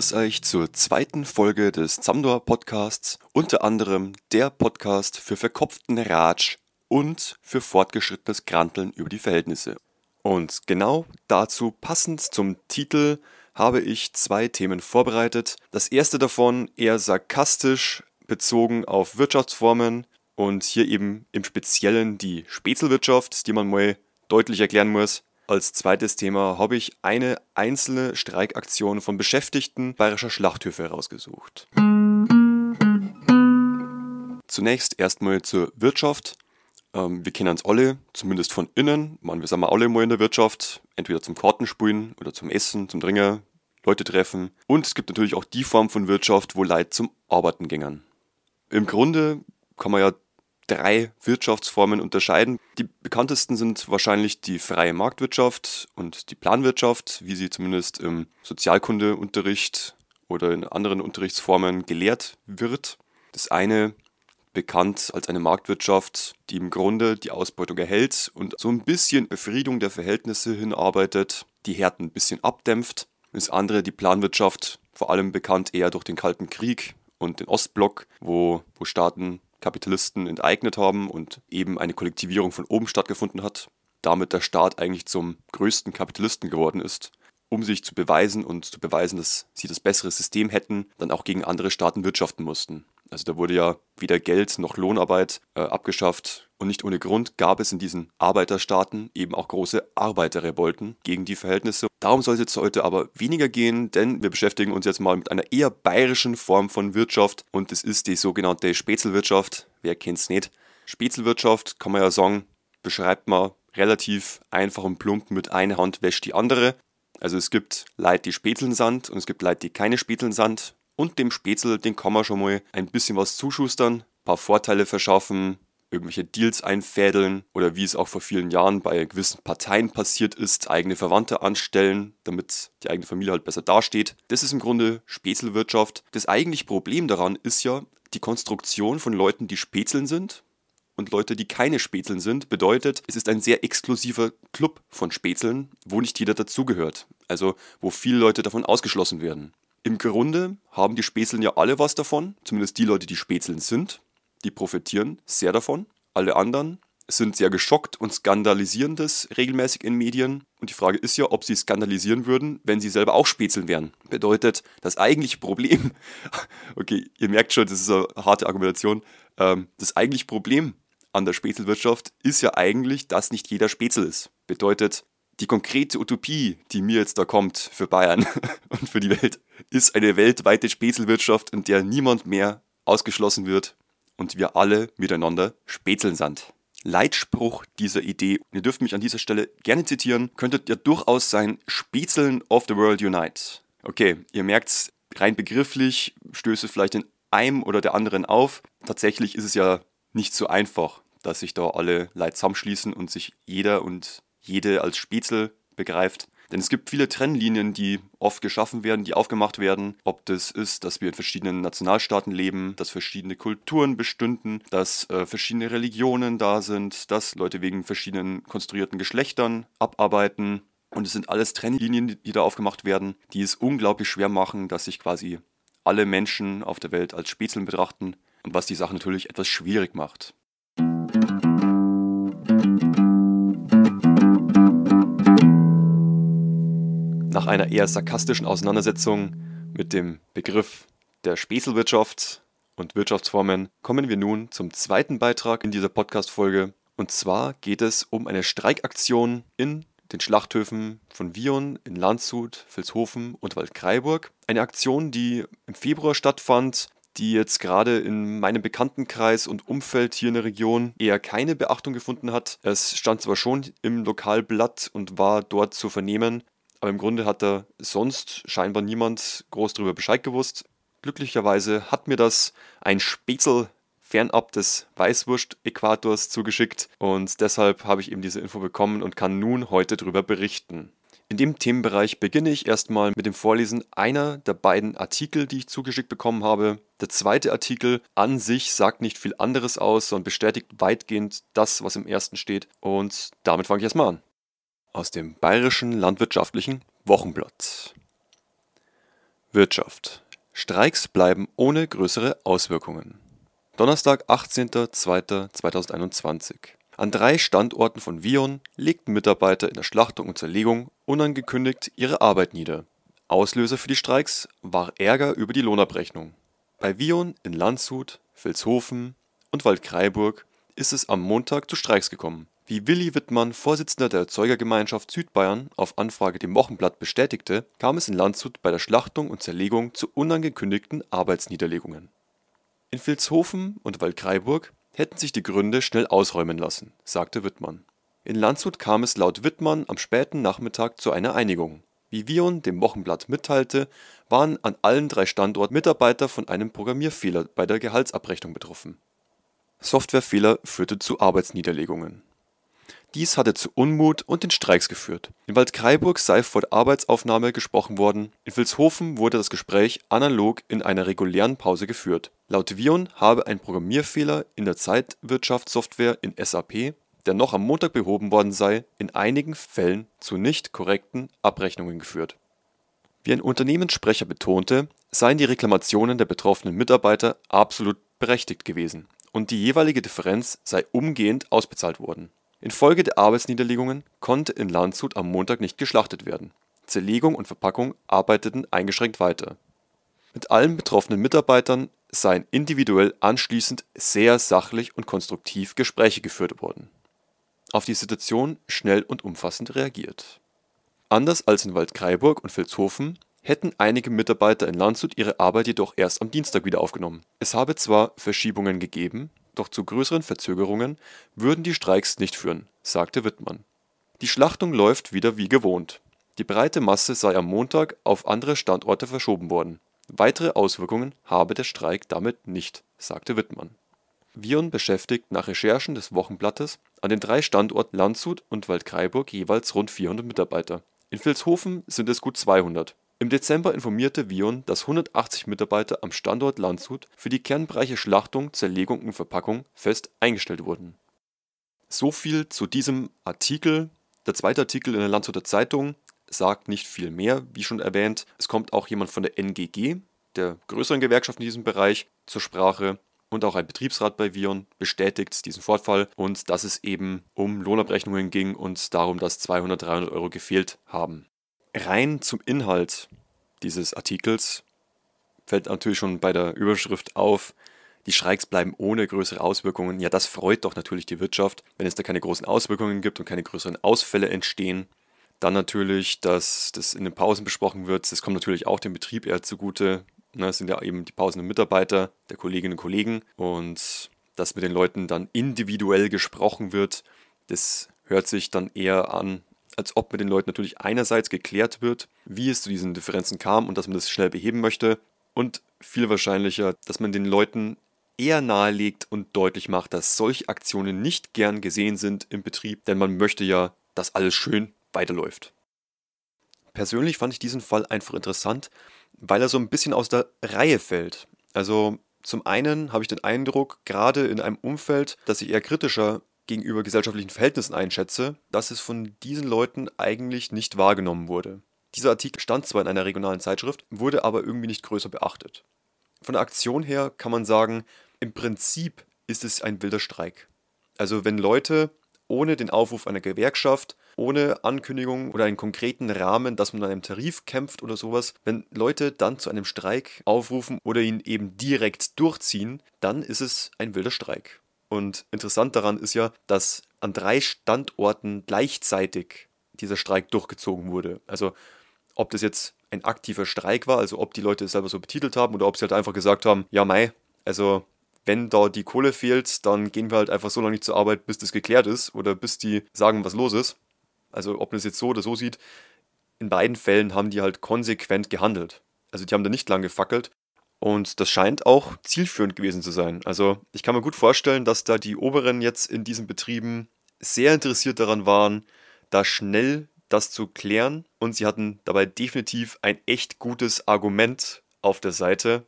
Grüß euch zur zweiten Folge des Zamdor Podcasts, unter anderem der Podcast für verkopften Ratsch und für fortgeschrittenes Granteln über die Verhältnisse. Und genau dazu passend zum Titel habe ich zwei Themen vorbereitet. Das erste davon eher sarkastisch bezogen auf Wirtschaftsformen und hier eben im Speziellen die Spätzelwirtschaft, die man mal deutlich erklären muss. Als zweites Thema habe ich eine einzelne Streikaktion von Beschäftigten bayerischer Schlachthöfe herausgesucht. Zunächst erstmal zur Wirtschaft. Ähm, wir kennen uns alle, zumindest von innen. Man, wir sind alle mal in der Wirtschaft, entweder zum Kartenspielen oder zum Essen, zum Dringen, Leute treffen. Und es gibt natürlich auch die Form von Wirtschaft, wo Leute zum Arbeiten gingen. Im Grunde kann man ja drei Wirtschaftsformen unterscheiden. Die bekanntesten sind wahrscheinlich die freie Marktwirtschaft und die Planwirtschaft, wie sie zumindest im Sozialkundeunterricht oder in anderen Unterrichtsformen gelehrt wird. Das eine bekannt als eine Marktwirtschaft, die im Grunde die Ausbeutung erhält und so ein bisschen Befriedung der Verhältnisse hinarbeitet, die Härten ein bisschen abdämpft. Das andere die Planwirtschaft, vor allem bekannt eher durch den Kalten Krieg und den Ostblock, wo, wo Staaten Kapitalisten enteignet haben und eben eine Kollektivierung von oben stattgefunden hat, damit der Staat eigentlich zum größten Kapitalisten geworden ist, um sich zu beweisen und zu beweisen, dass sie das bessere System hätten, dann auch gegen andere Staaten wirtschaften mussten. Also da wurde ja weder Geld noch Lohnarbeit äh, abgeschafft. Und nicht ohne Grund gab es in diesen Arbeiterstaaten eben auch große Arbeiterrevolten gegen die Verhältnisse. Darum soll es jetzt heute aber weniger gehen, denn wir beschäftigen uns jetzt mal mit einer eher bayerischen Form von Wirtschaft und das ist die sogenannte Spätzelwirtschaft. Wer kennt es nicht? Spätzelwirtschaft kann man ja sagen, beschreibt man relativ einfach und plump mit einer Hand wäscht die andere. Also es gibt Leute, die spätzeln Sand und es gibt Leute, die keine spätzeln Sand und dem Spätzle, den kann man schon mal ein bisschen was zuschustern, paar Vorteile verschaffen, irgendwelche Deals einfädeln oder wie es auch vor vielen Jahren bei gewissen Parteien passiert ist, eigene Verwandte anstellen, damit die eigene Familie halt besser dasteht. Das ist im Grunde Spätzelwirtschaft. Das eigentliche Problem daran ist ja die Konstruktion von Leuten, die Spätzeln sind und Leute, die keine Spätzeln sind, bedeutet, es ist ein sehr exklusiver Club von Spätzeln, wo nicht jeder dazugehört. Also wo viele Leute davon ausgeschlossen werden. Im Grunde haben die Spätzeln ja alle was davon, zumindest die Leute, die Spätzeln sind, die profitieren sehr davon. Alle anderen sind sehr geschockt und skandalisieren das regelmäßig in Medien. Und die Frage ist ja, ob sie skandalisieren würden, wenn sie selber auch Spätzeln wären. Bedeutet, das eigentliche Problem, okay, ihr merkt schon, das ist eine harte Argumentation, ähm, das eigentliche Problem an der Spätzelwirtschaft ist ja eigentlich, dass nicht jeder Spätzel ist. Bedeutet, die konkrete Utopie, die mir jetzt da kommt für Bayern und für die Welt, ist eine weltweite Spätzelwirtschaft, in der niemand mehr ausgeschlossen wird und wir alle miteinander Spätzeln sind. Leitspruch dieser Idee, und ihr dürft mich an dieser Stelle gerne zitieren, könnte ja durchaus sein Spätzeln of the World Unite. Okay, ihr merkt's, rein begrifflich stößt es vielleicht in einem oder der anderen auf. Tatsächlich ist es ja nicht so einfach, dass sich da alle Leute zusammenschließen und sich jeder und jede als Spätzle begreift. Denn es gibt viele Trennlinien, die oft geschaffen werden, die aufgemacht werden. Ob das ist, dass wir in verschiedenen Nationalstaaten leben, dass verschiedene Kulturen bestünden, dass äh, verschiedene Religionen da sind, dass Leute wegen verschiedenen konstruierten Geschlechtern abarbeiten. Und es sind alles Trennlinien, die da aufgemacht werden, die es unglaublich schwer machen, dass sich quasi alle Menschen auf der Welt als Spätzeln betrachten und was die Sache natürlich etwas schwierig macht. Nach einer eher sarkastischen Auseinandersetzung mit dem Begriff der Späßelwirtschaft und Wirtschaftsformen kommen wir nun zum zweiten Beitrag in dieser Podcast-Folge. Und zwar geht es um eine Streikaktion in den Schlachthöfen von Vion in Landshut, Vilshofen und Waldkraiburg. Eine Aktion, die im Februar stattfand, die jetzt gerade in meinem Bekanntenkreis und Umfeld hier in der Region eher keine Beachtung gefunden hat. Es stand zwar schon im Lokalblatt und war dort zu vernehmen, aber im Grunde hat da sonst scheinbar niemand groß darüber Bescheid gewusst. Glücklicherweise hat mir das ein Spätzl fernab des Weißwurst-Äquators zugeschickt und deshalb habe ich eben diese Info bekommen und kann nun heute darüber berichten. In dem Themenbereich beginne ich erstmal mit dem Vorlesen einer der beiden Artikel, die ich zugeschickt bekommen habe. Der zweite Artikel an sich sagt nicht viel anderes aus, sondern bestätigt weitgehend das, was im ersten steht. Und damit fange ich erstmal an aus dem Bayerischen Landwirtschaftlichen Wochenblatt. Wirtschaft. Streiks bleiben ohne größere Auswirkungen. Donnerstag, 18.02.2021. An drei Standorten von Vion legten Mitarbeiter in der Schlachtung und Zerlegung unangekündigt ihre Arbeit nieder. Auslöser für die Streiks war Ärger über die Lohnabrechnung. Bei Vion in Landshut, Vilshofen und Waldkraiburg ist es am Montag zu Streiks gekommen. Wie Willi Wittmann, Vorsitzender der Erzeugergemeinschaft Südbayern, auf Anfrage dem Wochenblatt bestätigte, kam es in Landshut bei der Schlachtung und Zerlegung zu unangekündigten Arbeitsniederlegungen. In Vilshofen und Waldkraiburg hätten sich die Gründe schnell ausräumen lassen, sagte Wittmann. In Landshut kam es laut Wittmann am späten Nachmittag zu einer Einigung. Wie Vion dem Wochenblatt mitteilte, waren an allen drei Standorten Mitarbeiter von einem Programmierfehler bei der Gehaltsabrechnung betroffen. Softwarefehler führte zu Arbeitsniederlegungen dies hatte zu Unmut und den Streiks geführt. In Waldkraiburg sei vor der Arbeitsaufnahme gesprochen worden, in Vilshofen wurde das Gespräch analog in einer regulären Pause geführt. Laut Vion habe ein Programmierfehler in der Zeitwirtschaftssoftware in SAP, der noch am Montag behoben worden sei, in einigen Fällen zu nicht korrekten Abrechnungen geführt. Wie ein Unternehmenssprecher betonte, seien die Reklamationen der betroffenen Mitarbeiter absolut berechtigt gewesen und die jeweilige Differenz sei umgehend ausbezahlt worden Infolge der Arbeitsniederlegungen konnte in Landshut am Montag nicht geschlachtet werden. Zerlegung und Verpackung arbeiteten eingeschränkt weiter. Mit allen betroffenen Mitarbeitern seien individuell anschließend sehr sachlich und konstruktiv Gespräche geführt worden. Auf die Situation schnell und umfassend reagiert. Anders als in Waldkraiburg und Vilshofen hätten einige Mitarbeiter in Landshut ihre Arbeit jedoch erst am Dienstag wieder aufgenommen. Es habe zwar Verschiebungen gegeben doch zu größeren Verzögerungen würden die Streiks nicht führen, sagte Wittmann. Die Schlachtung läuft wieder wie gewohnt. Die breite Masse sei am Montag auf andere Standorte verschoben worden. Weitere Auswirkungen habe der Streik damit nicht, sagte Wittmann. Vion beschäftigt nach Recherchen des Wochenblattes an den drei Standorten Landshut und Waldkraiburg jeweils rund 400 Mitarbeiter. In Vilshofen sind es gut 200 im Dezember informierte Vion, dass 180 Mitarbeiter am Standort Landshut für die Kernbereiche Schlachtung, Zerlegung und Verpackung fest eingestellt wurden. So viel zu diesem Artikel. Der zweite Artikel in der Landshuter Zeitung sagt nicht viel mehr, wie schon erwähnt. Es kommt auch jemand von der NGG, der größeren Gewerkschaft in diesem Bereich, zur Sprache. Und auch ein Betriebsrat bei Vion bestätigt diesen Vorfall und dass es eben um Lohnabrechnungen ging und darum, dass 200, 300 Euro gefehlt haben rein zum Inhalt dieses Artikels fällt natürlich schon bei der Überschrift auf, die Streiks bleiben ohne größere Auswirkungen. Ja, das freut doch natürlich die Wirtschaft, wenn es da keine großen Auswirkungen gibt und keine größeren Ausfälle entstehen. Dann natürlich, dass das in den Pausen besprochen wird. Das kommt natürlich auch dem Betrieb eher zugute. Ne, es sind ja eben die Pausen der Mitarbeiter, der Kolleginnen und Kollegen. Und dass mit den Leuten dann individuell gesprochen wird, das hört sich dann eher an als ob mit den Leuten natürlich einerseits geklärt wird, wie es zu diesen Differenzen kam und dass man das schnell beheben möchte und viel wahrscheinlicher, dass man den Leuten eher nahelegt und deutlich macht, dass solche Aktionen nicht gern gesehen sind im Betrieb, denn man möchte ja, dass alles schön weiterläuft. Persönlich fand ich diesen Fall einfach interessant, weil er so ein bisschen aus der Reihe fällt. Also zum einen habe ich den Eindruck, gerade in einem Umfeld, das sich eher kritischer gegenüber gesellschaftlichen Verhältnissen einschätze, dass es von diesen Leuten eigentlich nicht wahrgenommen wurde. Dieser Artikel stand zwar in einer regionalen Zeitschrift, wurde aber irgendwie nicht größer beachtet. Von der Aktion her kann man sagen, im Prinzip ist es ein wilder Streik. Also wenn Leute ohne den Aufruf einer Gewerkschaft, ohne Ankündigung oder einen konkreten Rahmen, dass man an einem Tarif kämpft oder sowas, wenn Leute dann zu einem Streik aufrufen oder ihn eben direkt durchziehen, dann ist es ein wilder Streik. Und interessant daran ist ja, dass an drei Standorten gleichzeitig dieser Streik durchgezogen wurde. Also ob das jetzt ein aktiver Streik war, also ob die Leute es selber so betitelt haben oder ob sie halt einfach gesagt haben, ja Mai, also wenn da die Kohle fehlt, dann gehen wir halt einfach so lange nicht zur Arbeit, bis das geklärt ist oder bis die sagen, was los ist. Also ob man es jetzt so oder so sieht, in beiden Fällen haben die halt konsequent gehandelt. Also die haben da nicht lang gefackelt und das scheint auch zielführend gewesen zu sein. Also ich kann mir gut vorstellen, dass da die Oberen jetzt in diesen Betrieben sehr interessiert daran waren, da schnell das zu klären. Und sie hatten dabei definitiv ein echt gutes Argument auf der Seite,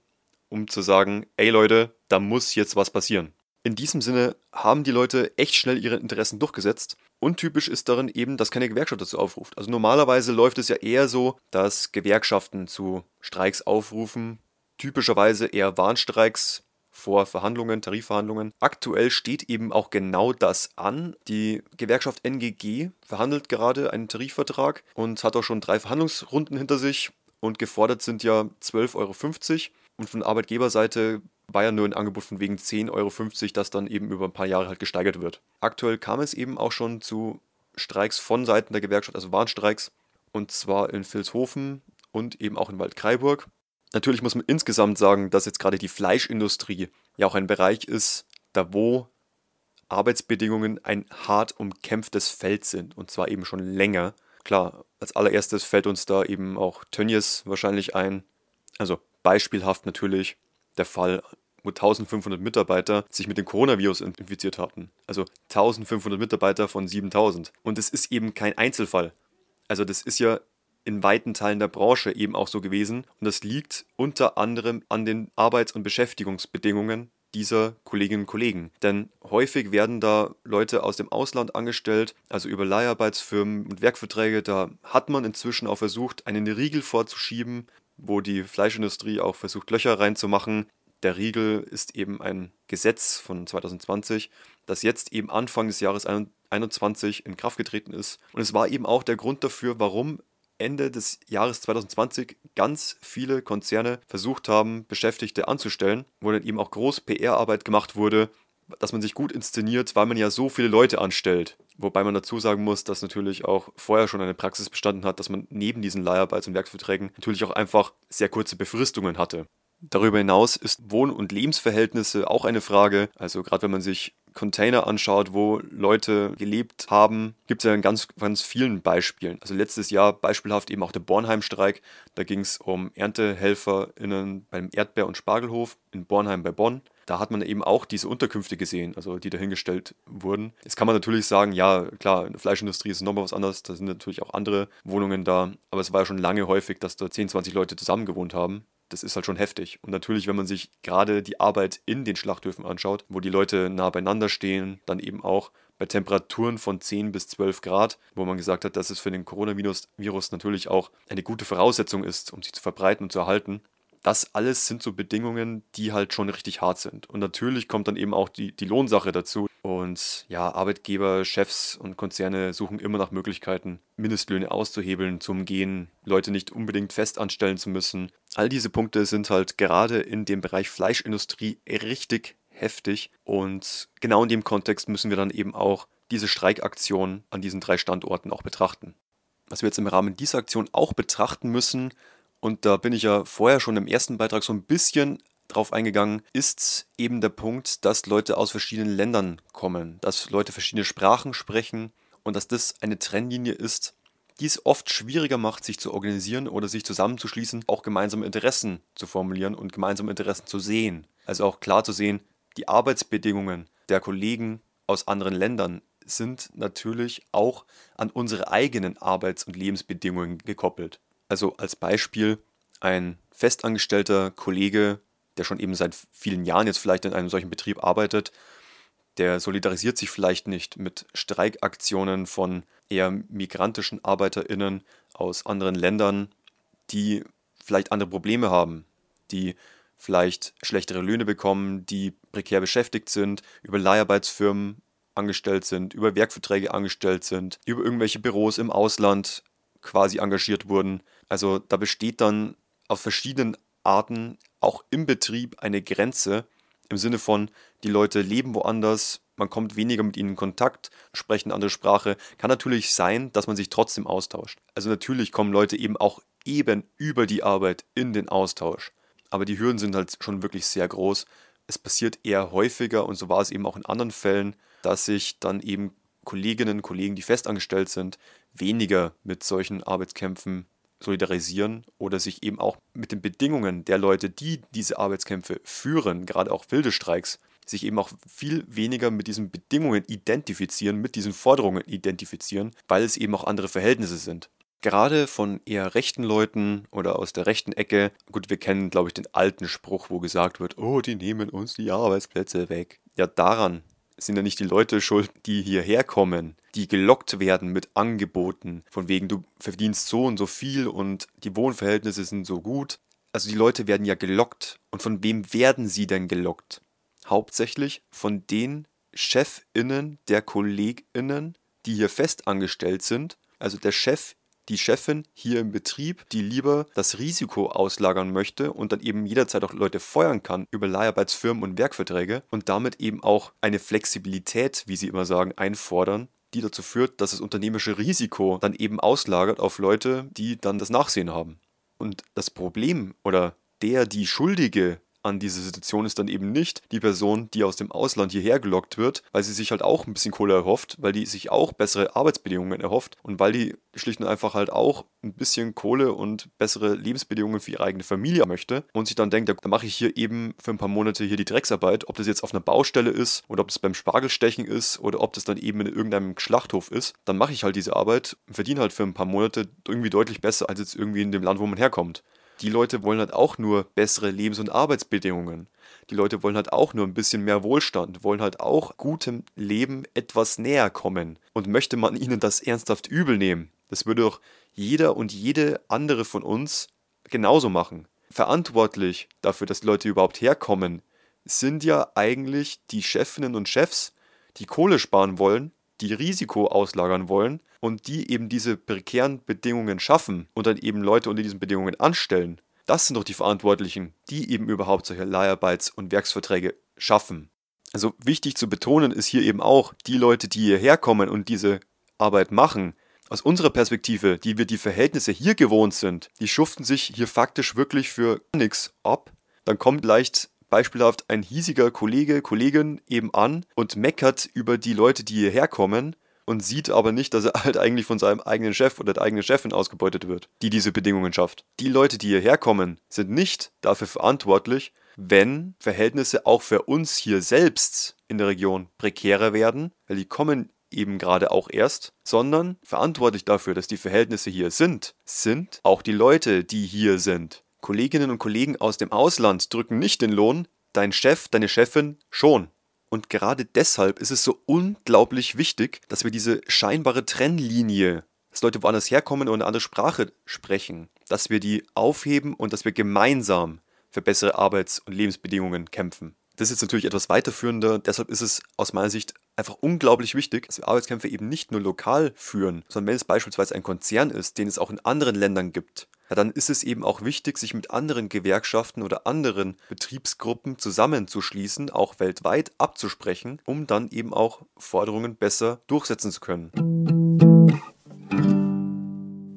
um zu sagen, ey Leute, da muss jetzt was passieren. In diesem Sinne haben die Leute echt schnell ihre Interessen durchgesetzt. Untypisch ist darin eben, dass keine Gewerkschaft dazu aufruft. Also normalerweise läuft es ja eher so, dass Gewerkschaften zu Streiks aufrufen. Typischerweise eher Warnstreiks vor Verhandlungen, Tarifverhandlungen. Aktuell steht eben auch genau das an. Die Gewerkschaft NGG verhandelt gerade einen Tarifvertrag und hat auch schon drei Verhandlungsrunden hinter sich und gefordert sind ja 12,50 Euro. Und von Arbeitgeberseite war ja nur ein Angebot von wegen 10,50 Euro, das dann eben über ein paar Jahre halt gesteigert wird. Aktuell kam es eben auch schon zu Streiks von Seiten der Gewerkschaft, also Warnstreiks, und zwar in Vilshofen und eben auch in Waldkraiburg. Natürlich muss man insgesamt sagen, dass jetzt gerade die Fleischindustrie ja auch ein Bereich ist, da wo Arbeitsbedingungen ein hart umkämpftes Feld sind und zwar eben schon länger. Klar, als allererstes fällt uns da eben auch Tönnies wahrscheinlich ein. Also beispielhaft natürlich der Fall, wo 1500 Mitarbeiter sich mit dem Coronavirus infiziert hatten. Also 1500 Mitarbeiter von 7000. Und es ist eben kein Einzelfall. Also das ist ja in weiten Teilen der Branche eben auch so gewesen. Und das liegt unter anderem an den Arbeits- und Beschäftigungsbedingungen dieser Kolleginnen und Kollegen. Denn häufig werden da Leute aus dem Ausland angestellt, also über Leiharbeitsfirmen und Werkverträge. Da hat man inzwischen auch versucht, einen Riegel vorzuschieben, wo die Fleischindustrie auch versucht, Löcher reinzumachen. Der Riegel ist eben ein Gesetz von 2020, das jetzt eben Anfang des Jahres 2021 in Kraft getreten ist. Und es war eben auch der Grund dafür, warum Ende des Jahres 2020 ganz viele Konzerne versucht haben, Beschäftigte anzustellen, wo dann eben auch groß PR-Arbeit gemacht wurde, dass man sich gut inszeniert, weil man ja so viele Leute anstellt. Wobei man dazu sagen muss, dass natürlich auch vorher schon eine Praxis bestanden hat, dass man neben diesen Leiharbeits- und Werksverträgen natürlich auch einfach sehr kurze Befristungen hatte. Darüber hinaus ist Wohn- und Lebensverhältnisse auch eine Frage. Also gerade wenn man sich Container anschaut, wo Leute gelebt haben, gibt es ja in ganz, ganz vielen Beispielen. Also letztes Jahr beispielhaft eben auch der Bornheim-Streik. Da ging es um ErntehelferInnen beim Erdbeer- und Spargelhof in Bornheim bei Bonn. Da hat man eben auch diese Unterkünfte gesehen, also die dahingestellt wurden. Jetzt kann man natürlich sagen, ja, klar, in der Fleischindustrie ist nochmal was anderes, da sind natürlich auch andere Wohnungen da, aber es war ja schon lange häufig, dass da 10, 20 Leute zusammen gewohnt haben das ist halt schon heftig. Und natürlich, wenn man sich gerade die Arbeit in den Schlachthöfen anschaut, wo die Leute nah beieinander stehen, dann eben auch bei Temperaturen von 10 bis 12 Grad, wo man gesagt hat, dass es für den Coronavirus natürlich auch eine gute Voraussetzung ist, um sich zu verbreiten und zu erhalten, das alles sind so Bedingungen, die halt schon richtig hart sind. Und natürlich kommt dann eben auch die, die Lohnsache dazu. Und ja, Arbeitgeber, Chefs und Konzerne suchen immer nach Möglichkeiten, Mindestlöhne auszuhebeln, zu umgehen, Leute nicht unbedingt fest anstellen zu müssen. All diese Punkte sind halt gerade in dem Bereich Fleischindustrie richtig heftig. Und genau in dem Kontext müssen wir dann eben auch diese Streikaktion an diesen drei Standorten auch betrachten. Was wir jetzt im Rahmen dieser Aktion auch betrachten müssen, und da bin ich ja vorher schon im ersten Beitrag so ein bisschen drauf eingegangen, ist eben der Punkt, dass Leute aus verschiedenen Ländern kommen, dass Leute verschiedene Sprachen sprechen und dass das eine Trennlinie ist, die es oft schwieriger macht, sich zu organisieren oder sich zusammenzuschließen, auch gemeinsame Interessen zu formulieren und gemeinsame Interessen zu sehen. Also auch klar zu sehen, die Arbeitsbedingungen der Kollegen aus anderen Ländern sind natürlich auch an unsere eigenen Arbeits- und Lebensbedingungen gekoppelt. Also als Beispiel ein festangestellter Kollege, der schon eben seit vielen Jahren jetzt vielleicht in einem solchen Betrieb arbeitet, der solidarisiert sich vielleicht nicht mit Streikaktionen von eher migrantischen Arbeiterinnen aus anderen Ländern, die vielleicht andere Probleme haben, die vielleicht schlechtere Löhne bekommen, die prekär beschäftigt sind, über Leiharbeitsfirmen angestellt sind, über Werkverträge angestellt sind, über irgendwelche Büros im Ausland quasi engagiert wurden. Also da besteht dann auf verschiedenen Arten auch im Betrieb eine Grenze im Sinne von, die Leute leben woanders, man kommt weniger mit ihnen in Kontakt, sprechen eine andere Sprache. Kann natürlich sein, dass man sich trotzdem austauscht. Also natürlich kommen Leute eben auch eben über die Arbeit in den Austausch. Aber die Hürden sind halt schon wirklich sehr groß. Es passiert eher häufiger und so war es eben auch in anderen Fällen, dass sich dann eben Kolleginnen und Kollegen, die festangestellt sind, weniger mit solchen Arbeitskämpfen solidarisieren oder sich eben auch mit den Bedingungen der Leute, die diese Arbeitskämpfe führen, gerade auch wilde Streiks, sich eben auch viel weniger mit diesen Bedingungen identifizieren, mit diesen Forderungen identifizieren, weil es eben auch andere Verhältnisse sind. Gerade von eher rechten Leuten oder aus der rechten Ecke, gut, wir kennen, glaube ich, den alten Spruch, wo gesagt wird, oh, die nehmen uns die Arbeitsplätze weg. ja daran sind ja nicht die Leute schuld, die hierher kommen, die gelockt werden mit Angeboten, von wegen du verdienst so und so viel und die Wohnverhältnisse sind so gut. Also die Leute werden ja gelockt. Und von wem werden sie denn gelockt? Hauptsächlich von den Chefinnen der Kolleginnen, die hier fest angestellt sind. Also der Chef die Chefin hier im Betrieb, die lieber das Risiko auslagern möchte und dann eben jederzeit auch Leute feuern kann über Leiharbeitsfirmen und Werkverträge und damit eben auch eine Flexibilität, wie sie immer sagen, einfordern, die dazu führt, dass das unternehmerische Risiko dann eben auslagert auf Leute, die dann das Nachsehen haben. Und das Problem oder der, die Schuldige an dieser Situation ist dann eben nicht die Person, die aus dem Ausland hierher gelockt wird, weil sie sich halt auch ein bisschen Kohle erhofft, weil die sich auch bessere Arbeitsbedingungen erhofft und weil die schlicht und einfach halt auch ein bisschen Kohle und bessere Lebensbedingungen für ihre eigene Familie möchte und sich dann denkt, da mache ich hier eben für ein paar Monate hier die Drecksarbeit, ob das jetzt auf einer Baustelle ist oder ob das beim Spargelstechen ist oder ob das dann eben in irgendeinem Schlachthof ist, dann mache ich halt diese Arbeit, verdiene halt für ein paar Monate irgendwie deutlich besser als jetzt irgendwie in dem Land, wo man herkommt die Leute wollen halt auch nur bessere Lebens- und Arbeitsbedingungen. Die Leute wollen halt auch nur ein bisschen mehr Wohlstand, wollen halt auch gutem Leben etwas näher kommen. Und möchte man ihnen das ernsthaft übel nehmen, das würde doch jeder und jede andere von uns genauso machen. Verantwortlich dafür, dass die Leute überhaupt herkommen, sind ja eigentlich die Chefinnen und Chefs, die Kohle sparen wollen die Risiko auslagern wollen und die eben diese prekären Bedingungen schaffen und dann eben Leute unter diesen Bedingungen anstellen. Das sind doch die Verantwortlichen, die eben überhaupt solche Leiharbeits- und Werksverträge schaffen. Also wichtig zu betonen ist hier eben auch, die Leute, die hierher kommen und diese Arbeit machen, aus unserer Perspektive, die wir die Verhältnisse hier gewohnt sind, die schuften sich hier faktisch wirklich für nichts ab. Dann kommt leicht beispielhaft ein hiesiger Kollege, Kollegin eben an und meckert über die Leute, die hierher kommen und sieht aber nicht, dass er halt eigentlich von seinem eigenen Chef oder der eigenen Chefin ausgebeutet wird, die diese Bedingungen schafft. Die Leute, die hierher kommen, sind nicht dafür verantwortlich, wenn Verhältnisse auch für uns hier selbst in der Region prekärer werden, weil die kommen eben gerade auch erst, sondern verantwortlich dafür, dass die Verhältnisse hier sind, sind auch die Leute, die hier sind. Kolleginnen und Kollegen aus dem Ausland drücken nicht den Lohn, dein Chef, deine Chefin schon. Und gerade deshalb ist es so unglaublich wichtig, dass wir diese scheinbare Trennlinie, dass Leute woanders herkommen und eine andere Sprache sprechen, dass wir die aufheben und dass wir gemeinsam für bessere Arbeits- und Lebensbedingungen kämpfen. Das ist jetzt natürlich etwas weiterführender, deshalb ist es aus meiner Sicht einfach unglaublich wichtig, dass wir Arbeitskämpfe eben nicht nur lokal führen, sondern wenn es beispielsweise ein Konzern ist, den es auch in anderen Ländern gibt, ja, dann ist es eben auch wichtig, sich mit anderen Gewerkschaften oder anderen Betriebsgruppen zusammenzuschließen, auch weltweit abzusprechen, um dann eben auch Forderungen besser durchsetzen zu können.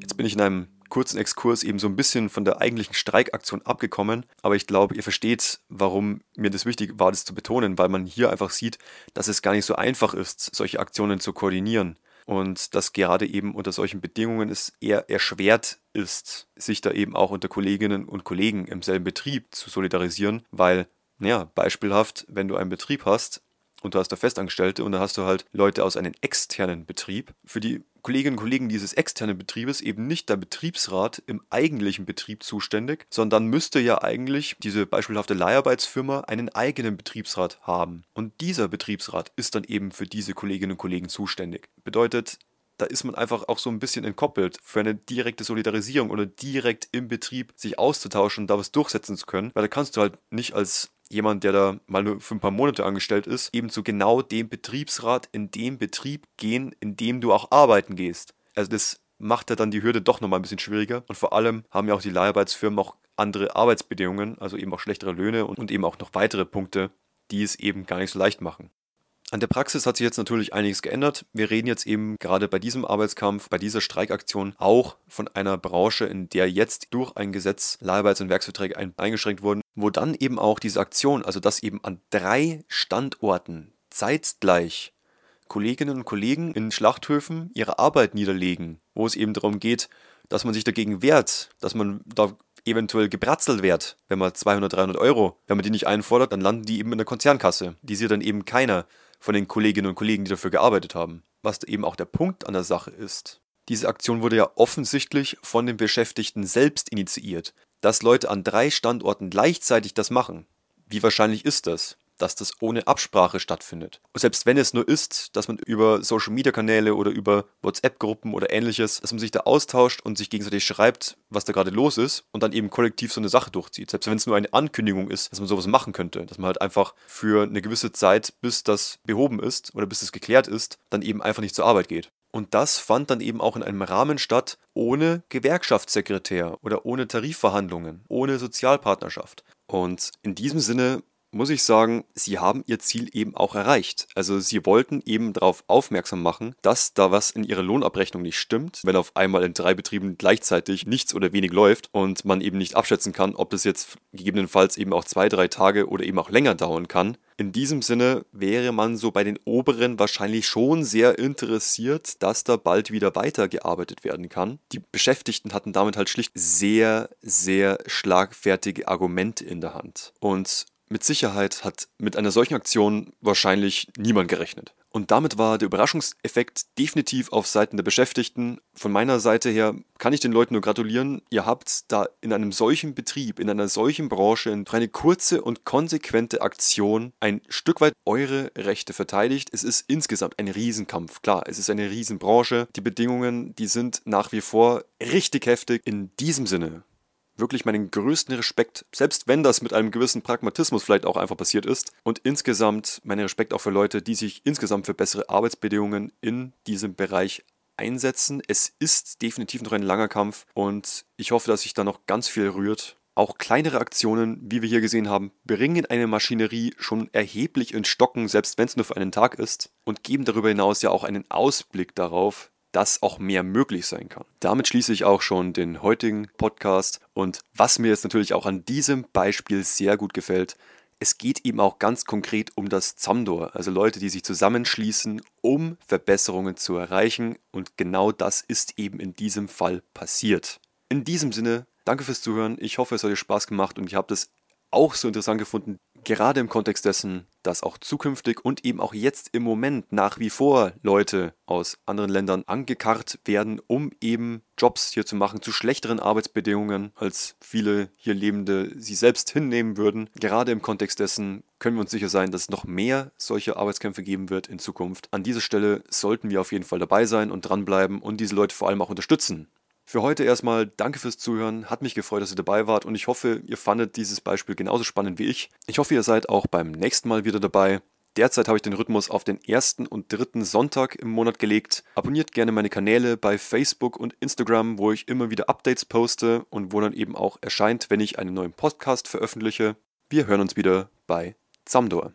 Jetzt bin ich in einem kurzen Exkurs eben so ein bisschen von der eigentlichen Streikaktion abgekommen, aber ich glaube, ihr versteht, warum mir das wichtig war, das zu betonen, weil man hier einfach sieht, dass es gar nicht so einfach ist, solche Aktionen zu koordinieren und dass gerade eben unter solchen Bedingungen es eher erschwert ist, sich da eben auch unter Kolleginnen und Kollegen im selben Betrieb zu solidarisieren, weil, ja, beispielhaft, wenn du einen Betrieb hast, und du hast da Festangestellte und dann hast du halt Leute aus einem externen Betrieb. Für die Kolleginnen und Kollegen dieses externen Betriebes eben nicht der Betriebsrat im eigentlichen Betrieb zuständig, sondern müsste ja eigentlich diese beispielhafte Leiharbeitsfirma einen eigenen Betriebsrat haben. Und dieser Betriebsrat ist dann eben für diese Kolleginnen und Kollegen zuständig. Bedeutet, da ist man einfach auch so ein bisschen entkoppelt für eine direkte Solidarisierung oder direkt im Betrieb sich auszutauschen und da was durchsetzen zu können, weil da kannst du halt nicht als jemand, der da mal nur für ein paar Monate angestellt ist, eben zu genau dem Betriebsrat in dem Betrieb gehen, in dem du auch arbeiten gehst. Also das macht ja dann die Hürde doch nochmal ein bisschen schwieriger. Und vor allem haben ja auch die Leiharbeitsfirmen auch andere Arbeitsbedingungen, also eben auch schlechtere Löhne und, und eben auch noch weitere Punkte, die es eben gar nicht so leicht machen. An der Praxis hat sich jetzt natürlich einiges geändert. Wir reden jetzt eben gerade bei diesem Arbeitskampf, bei dieser Streikaktion auch von einer Branche, in der jetzt durch ein Gesetz Leiharbeits- und Werksverträge eingeschränkt wurden, wo dann eben auch diese Aktion, also dass eben an drei Standorten zeitgleich Kolleginnen und Kollegen in Schlachthöfen ihre Arbeit niederlegen, wo es eben darum geht, dass man sich dagegen wehrt, dass man da eventuell gebratzelt wird, wenn man 200, 300 Euro, wenn man die nicht einfordert, dann landen die eben in der Konzernkasse. Die sieht dann eben keiner von den Kolleginnen und Kollegen, die dafür gearbeitet haben. Was eben auch der Punkt an der Sache ist. Diese Aktion wurde ja offensichtlich von den Beschäftigten selbst initiiert. Dass Leute an drei Standorten gleichzeitig das machen. Wie wahrscheinlich ist das? Dass das ohne Absprache stattfindet. Und selbst wenn es nur ist, dass man über Social-Media-Kanäle oder über WhatsApp-Gruppen oder ähnliches, dass man sich da austauscht und sich gegenseitig schreibt, was da gerade los ist und dann eben kollektiv so eine Sache durchzieht. Selbst wenn es nur eine Ankündigung ist, dass man sowas machen könnte, dass man halt einfach für eine gewisse Zeit, bis das behoben ist oder bis es geklärt ist, dann eben einfach nicht zur Arbeit geht. Und das fand dann eben auch in einem Rahmen statt, ohne Gewerkschaftssekretär oder ohne Tarifverhandlungen, ohne Sozialpartnerschaft. Und in diesem Sinne muss ich sagen, sie haben ihr Ziel eben auch erreicht. Also sie wollten eben darauf aufmerksam machen, dass da was in ihrer Lohnabrechnung nicht stimmt, wenn auf einmal in drei Betrieben gleichzeitig nichts oder wenig läuft und man eben nicht abschätzen kann, ob das jetzt gegebenenfalls eben auch zwei, drei Tage oder eben auch länger dauern kann. In diesem Sinne wäre man so bei den Oberen wahrscheinlich schon sehr interessiert, dass da bald wieder weitergearbeitet werden kann. Die Beschäftigten hatten damit halt schlicht sehr, sehr schlagfertige Argumente in der Hand. Und mit Sicherheit hat mit einer solchen Aktion wahrscheinlich niemand gerechnet. Und damit war der Überraschungseffekt definitiv auf Seiten der Beschäftigten. Von meiner Seite her kann ich den Leuten nur gratulieren. Ihr habt da in einem solchen Betrieb, in einer solchen Branche, durch eine kurze und konsequente Aktion ein Stück weit eure Rechte verteidigt. Es ist insgesamt ein Riesenkampf. Klar, es ist eine Riesenbranche. Die Bedingungen, die sind nach wie vor richtig heftig. In diesem Sinne wirklich meinen größten Respekt, selbst wenn das mit einem gewissen Pragmatismus vielleicht auch einfach passiert ist. Und insgesamt meinen Respekt auch für Leute, die sich insgesamt für bessere Arbeitsbedingungen in diesem Bereich einsetzen. Es ist definitiv noch ein langer Kampf und ich hoffe, dass sich da noch ganz viel rührt. Auch kleinere Aktionen, wie wir hier gesehen haben, bringen eine Maschinerie schon erheblich ins Stocken, selbst wenn es nur für einen Tag ist, und geben darüber hinaus ja auch einen Ausblick darauf, dass auch mehr möglich sein kann. Damit schließe ich auch schon den heutigen Podcast und was mir jetzt natürlich auch an diesem Beispiel sehr gut gefällt, es geht eben auch ganz konkret um das Zamdor, also Leute, die sich zusammenschließen, um Verbesserungen zu erreichen und genau das ist eben in diesem Fall passiert. In diesem Sinne, danke fürs Zuhören, ich hoffe, es hat euch Spaß gemacht und ich habe das auch so interessant gefunden, gerade im Kontext dessen, dass auch zukünftig und eben auch jetzt im Moment nach wie vor Leute aus anderen Ländern angekarrt werden, um eben Jobs hier zu machen zu schlechteren Arbeitsbedingungen, als viele hier Lebende sie selbst hinnehmen würden. Gerade im Kontext dessen können wir uns sicher sein, dass es noch mehr solche Arbeitskämpfe geben wird in Zukunft. An dieser Stelle sollten wir auf jeden Fall dabei sein und dranbleiben und diese Leute vor allem auch unterstützen. Für heute erstmal danke fürs Zuhören. Hat mich gefreut, dass ihr dabei wart und ich hoffe, ihr fandet dieses Beispiel genauso spannend wie ich. Ich hoffe, ihr seid auch beim nächsten Mal wieder dabei. Derzeit habe ich den Rhythmus auf den ersten und dritten Sonntag im Monat gelegt. Abonniert gerne meine Kanäle bei Facebook und Instagram, wo ich immer wieder Updates poste und wo dann eben auch erscheint, wenn ich einen neuen Podcast veröffentliche. Wir hören uns wieder bei Zamdor.